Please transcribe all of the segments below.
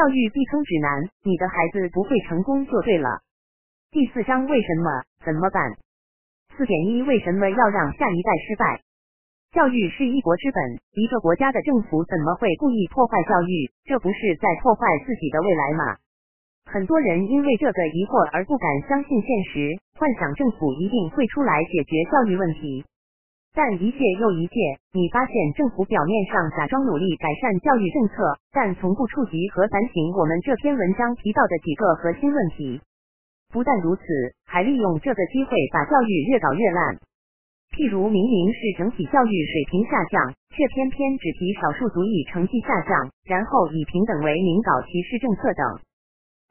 教育避坑指南，你的孩子不会成功就对了。第四章为什么？怎么办？四点一为什么要让下一代失败？教育是一国之本，一个国家的政府怎么会故意破坏教育？这不是在破坏自己的未来吗？很多人因为这个疑惑而不敢相信现实，幻想政府一定会出来解决教育问题。但一届又一届，你发现政府表面上假装努力改善教育政策，但从不触及和反省我们这篇文章提到的几个核心问题。不但如此，还利用这个机会把教育越搞越烂。譬如明明是整体教育水平下降，却偏偏只提少数族裔成绩下降，然后以平等为名搞歧视政策等。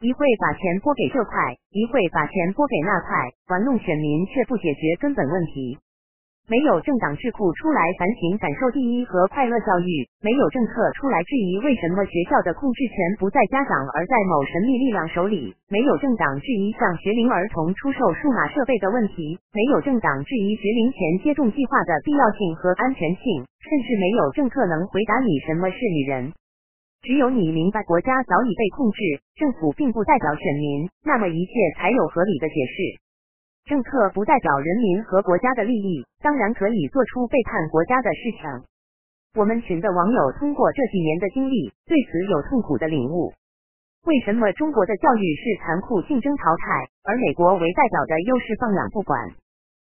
一会把钱拨给这块，一会把钱拨给那块，玩弄选民却不解决根本问题。没有政党智库出来反省感受第一和快乐教育，没有政策出来质疑为什么学校的控制权不在家长而在某神秘力量手里，没有政党质疑向学龄儿童出售数码设备的问题，没有政党质疑学龄前接种计划的必要性和安全性，甚至没有政策能回答你什么是女人。只有你明白国家早已被控制，政府并不代表选民，那么一切才有合理的解释。政策不代表人民和国家的利益，当然可以做出背叛国家的事情。我们群的网友通过这几年的经历，对此有痛苦的领悟。为什么中国的教育是残酷竞争淘汰，而美国为代表的又是放养不管？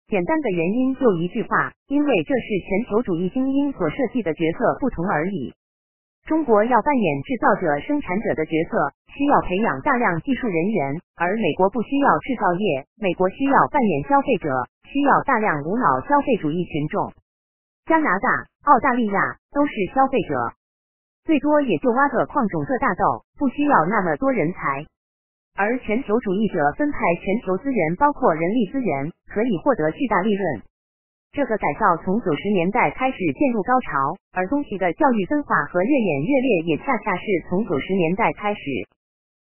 简单的原因就一句话，因为这是全球主义精英所设计的角色不同而已。中国要扮演制造者、生产者的角色，需要培养大量技术人员；而美国不需要制造业，美国需要扮演消费者，需要大量无脑消费主义群众。加拿大、澳大利亚都是消费者，最多也就挖个矿种个大豆，不需要那么多人才。而全球主义者分派全球资源，包括人力资源，可以获得巨大利润。这个改造从九十年代开始进入高潮，而东西的教育分化和越演越烈也恰恰是从九十年代开始。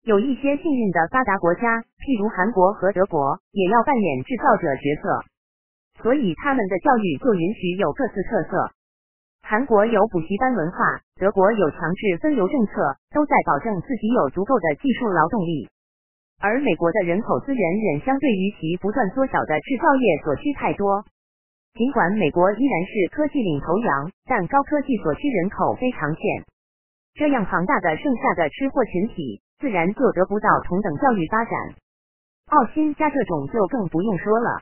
有一些幸运的发达国家，譬如韩国和德国，也要扮演制造者角色，所以他们的教育就允许有各自特色。韩国有补习班文化，德国有强制分流政策，都在保证自己有足够的技术劳动力。而美国的人口资源远相对于其不断缩小的制造业所需太多。尽管美国依然是科技领头羊，但高科技所需人口非常欠。这样庞大的剩下的吃货群体，自然就得不到同等教育发展。澳新加这种就更不用说了。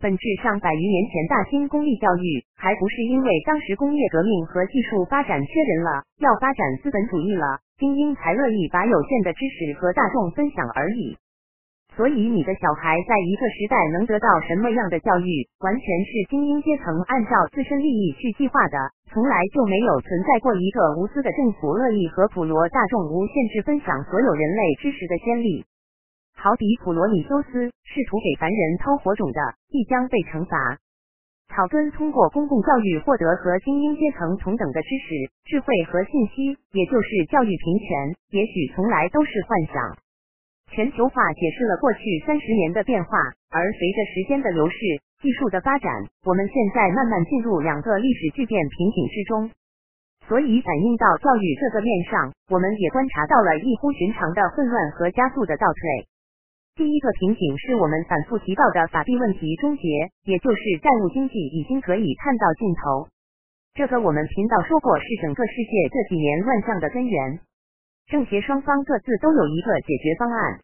本质上百余年前大兴公立教育，还不是因为当时工业革命和技术发展缺人了，要发展资本主义了，精英才乐意把有限的知识和大众分享而已。所以，你的小孩在一个时代能得到什么样的教育，完全是精英阶层按照自身利益去计划的，从来就没有存在过一个无私的政府乐意和普罗大众无限制分享所有人类知识的先例。好比普罗米修斯试图给凡人偷火种的，必将被惩罚。草根通过公共教育获得和精英阶层同等的知识、智慧和信息，也就是教育平权，也许从来都是幻想。全球化解释了过去三十年的变化，而随着时间的流逝，技术的发展，我们现在慢慢进入两个历史巨变瓶颈之中。所以，反映到教育这个面上，我们也观察到了异乎寻常的混乱和加速的倒退。第一个瓶颈是我们反复提到的法币问题终结，也就是债务经济已经可以看到尽头。这个我们频道说过，是整个世界这几年乱象的根源。政协双方各自都有一个解决方案，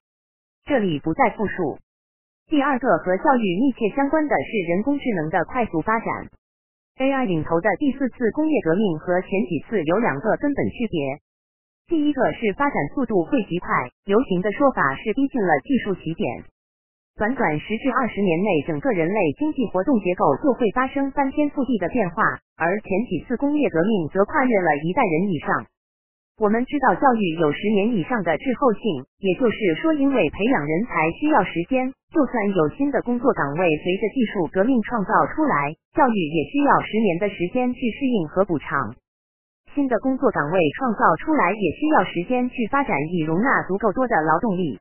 这里不再复述。第二个和教育密切相关的是人工智能的快速发展。AI 领头的第四次工业革命和前几次有两个根本区别。第一个是发展速度会极快，流行的说法是逼近了技术起点。短短十至二十年内，整个人类经济活动结构就会发生翻天覆地的变化，而前几次工业革命则跨越了一代人以上。我们知道教育有十年以上的滞后性，也就是说，因为培养人才需要时间，就算有新的工作岗位随着技术革命创造出来，教育也需要十年的时间去适应和补偿。新的工作岗位创造出来也需要时间去发展，以容纳足够多的劳动力。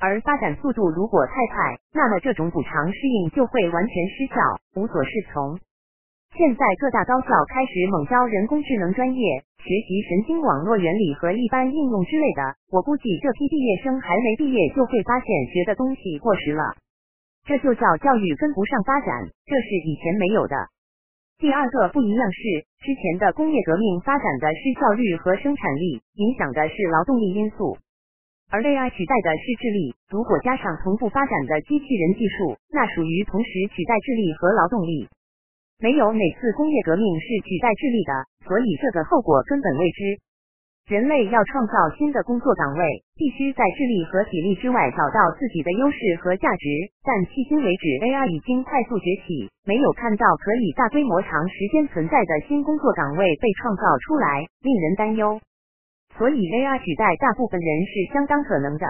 而发展速度如果太快，那么这种补偿适应就会完全失效，无所适从。现在各大高校开始猛招人工智能专业，学习神经网络原理和一般应用之类的。我估计这批毕业生还没毕业就会发现学的东西过时了，这就叫教育跟不上发展，这是以前没有的。第二个不一样是，之前的工业革命发展的是效率和生产力，影响的是劳动力因素，而 AI 取代的是智力。如果加上同步发展的机器人技术，那属于同时取代智力和劳动力。没有哪次工业革命是取代智力的，所以这个后果根本未知。人类要创造新的工作岗位，必须在智力和体力之外找到自己的优势和价值。但迄今为止，AI 已经快速崛起，没有看到可以大规模长时间存在的新工作岗位被创造出来，令人担忧。所以，AI 取代大部分人是相当可能的。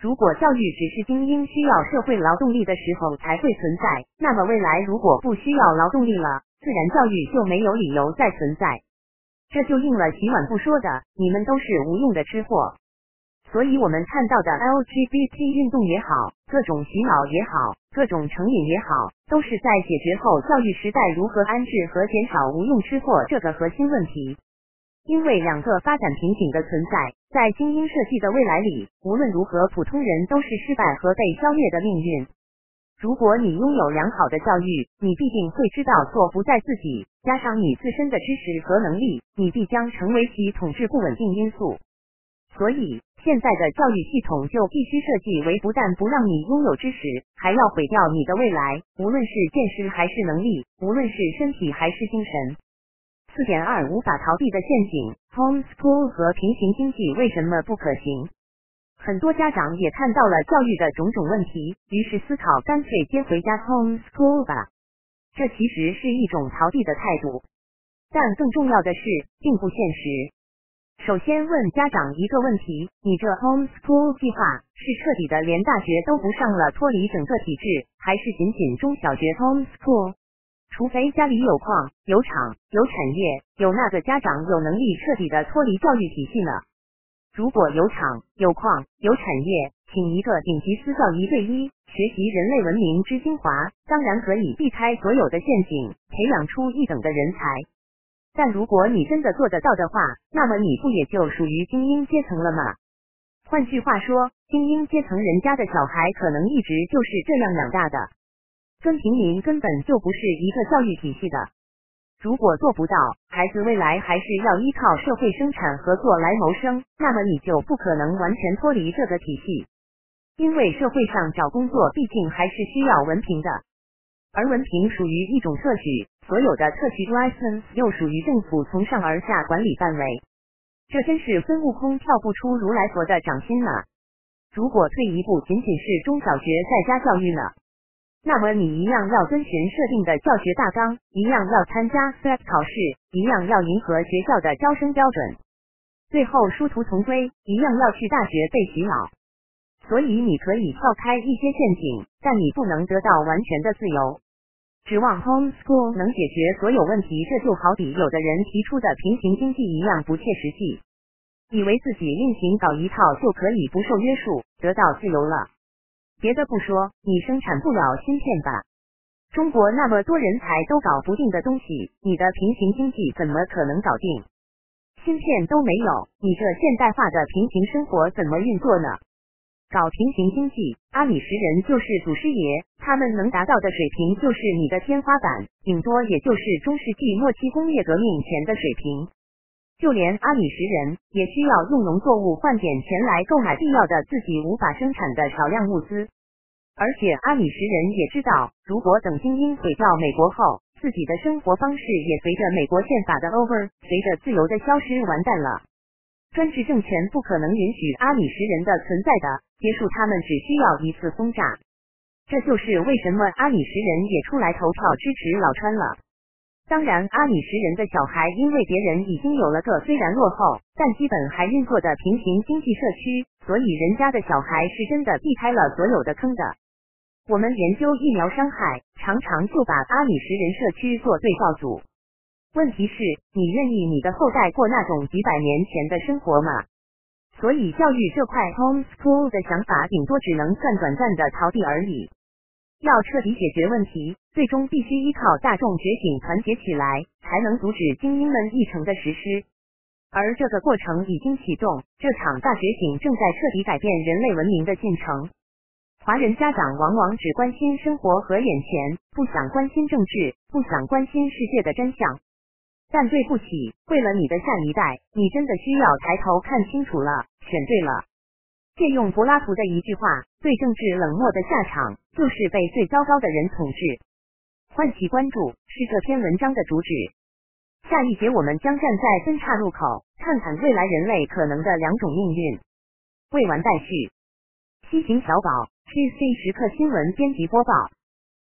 如果教育只是精英需要社会劳动力的时候才会存在，那么未来如果不需要劳动力了，自然教育就没有理由再存在。这就应了洗碗不说的：“你们都是无用的吃货。”所以，我们看到的 LGBT 运动也好，各种洗脑也好，各种成瘾也好，都是在解决后教育时代如何安置和减少无用吃货这个核心问题。因为两个发展瓶颈的存在，在精英设计的未来里，无论如何，普通人都是失败和被消灭的命运。如果你拥有良好的教育，你必定会知道错不在自己，加上你自身的知识和能力，你必将成为其统治不稳定因素。所以，现在的教育系统就必须设计为不但不让你拥有知识，还要毁掉你的未来，无论是见识还是能力，无论是身体还是精神。四点二无法逃避的陷阱：homeschool 和平行经济为什么不可行？很多家长也看到了教育的种种问题，于是思考干脆接回家 homeschool 吧。这其实是一种逃避的态度，但更重要的是并不现实。首先问家长一个问题：你这 homeschool 计划是彻底的连大学都不上了，脱离整个体制，还是仅仅中小学 homeschool？除非家里有矿、有厂、有产业，有那个家长有能力彻底的脱离教育体系呢？如果有厂、有矿、有产业，请一个顶级私教一对一学习人类文明之精华，当然可以避开所有的陷阱，培养出一等的人才。但如果你真的做得到的话，那么你不也就属于精英阶层了吗？换句话说，精英阶层人家的小孩可能一直就是这样养大的。跟平民根本就不是一个教育体系的。如果做不到，孩子未来还是要依靠社会生产合作来谋生，那么你就不可能完全脱离这个体系。因为社会上找工作毕竟还是需要文凭的，而文凭属于一种特许，所有的特许 license 又属于政府从上而下管理范围。这真是孙悟空跳不出如来佛的掌心呢。如果退一步，仅仅是中小学在家教育呢？那么你一样要遵循设定的教学大纲，一样要参加 SAT 考试，一样要迎合学校的招生标准，最后殊途同归，一样要去大学被洗脑。所以你可以跳开一些陷阱，但你不能得到完全的自由。指望 homeschool 能解决所有问题，这就好比有的人提出的平行经济一样不切实际，以为自己另行搞一套就可以不受约束，得到自由了。别的不说，你生产不了芯片吧？中国那么多人才都搞不定的东西，你的平行经济怎么可能搞定？芯片都没有，你这现代化的平行生活怎么运作呢？搞平行经济，阿里什人就是祖师爷，他们能达到的水平就是你的天花板，顶多也就是中世纪末期工业革命前的水平。就连阿里什人也需要用农作物换点钱来购买必要的自己无法生产的少量物资，而且阿里什人也知道，如果等精英毁掉美国后，自己的生活方式也随着美国宪法的 over，随着自由的消失完蛋了。专制政权不可能允许阿里什人的存在的，结束他们只需要一次轰炸。这就是为什么阿里什人也出来投票支持老川了。当然，阿里什人的小孩因为别人已经有了个虽然落后，但基本还运作的平行经济社区，所以人家的小孩是真的避开了所有的坑的。我们研究疫苗伤害，常常就把阿里什人社区做对照组。问题是，你愿意你的后代过那种几百年前的生活吗？所以，教育这块 homeschool 的想法，顶多只能算短暂的逃避而已。要彻底解决问题，最终必须依靠大众觉醒，团结起来，才能阻止精英们议程的实施。而这个过程已经启动，这场大觉醒正在彻底改变人类文明的进程。华人家长往往只关心生活和眼前，不想关心政治，不想关心世界的真相。但对不起，为了你的下一代，你真的需要抬头看清楚了，选对了。借用柏拉图的一句话，对政治冷漠的下场，就是被最糟糕的人统治。唤起关注是这篇文章的主旨。下一节我们将站在分岔路口，看看未来人类可能的两种命运。未完待续。西行小宝，GC 时刻新闻编辑播报。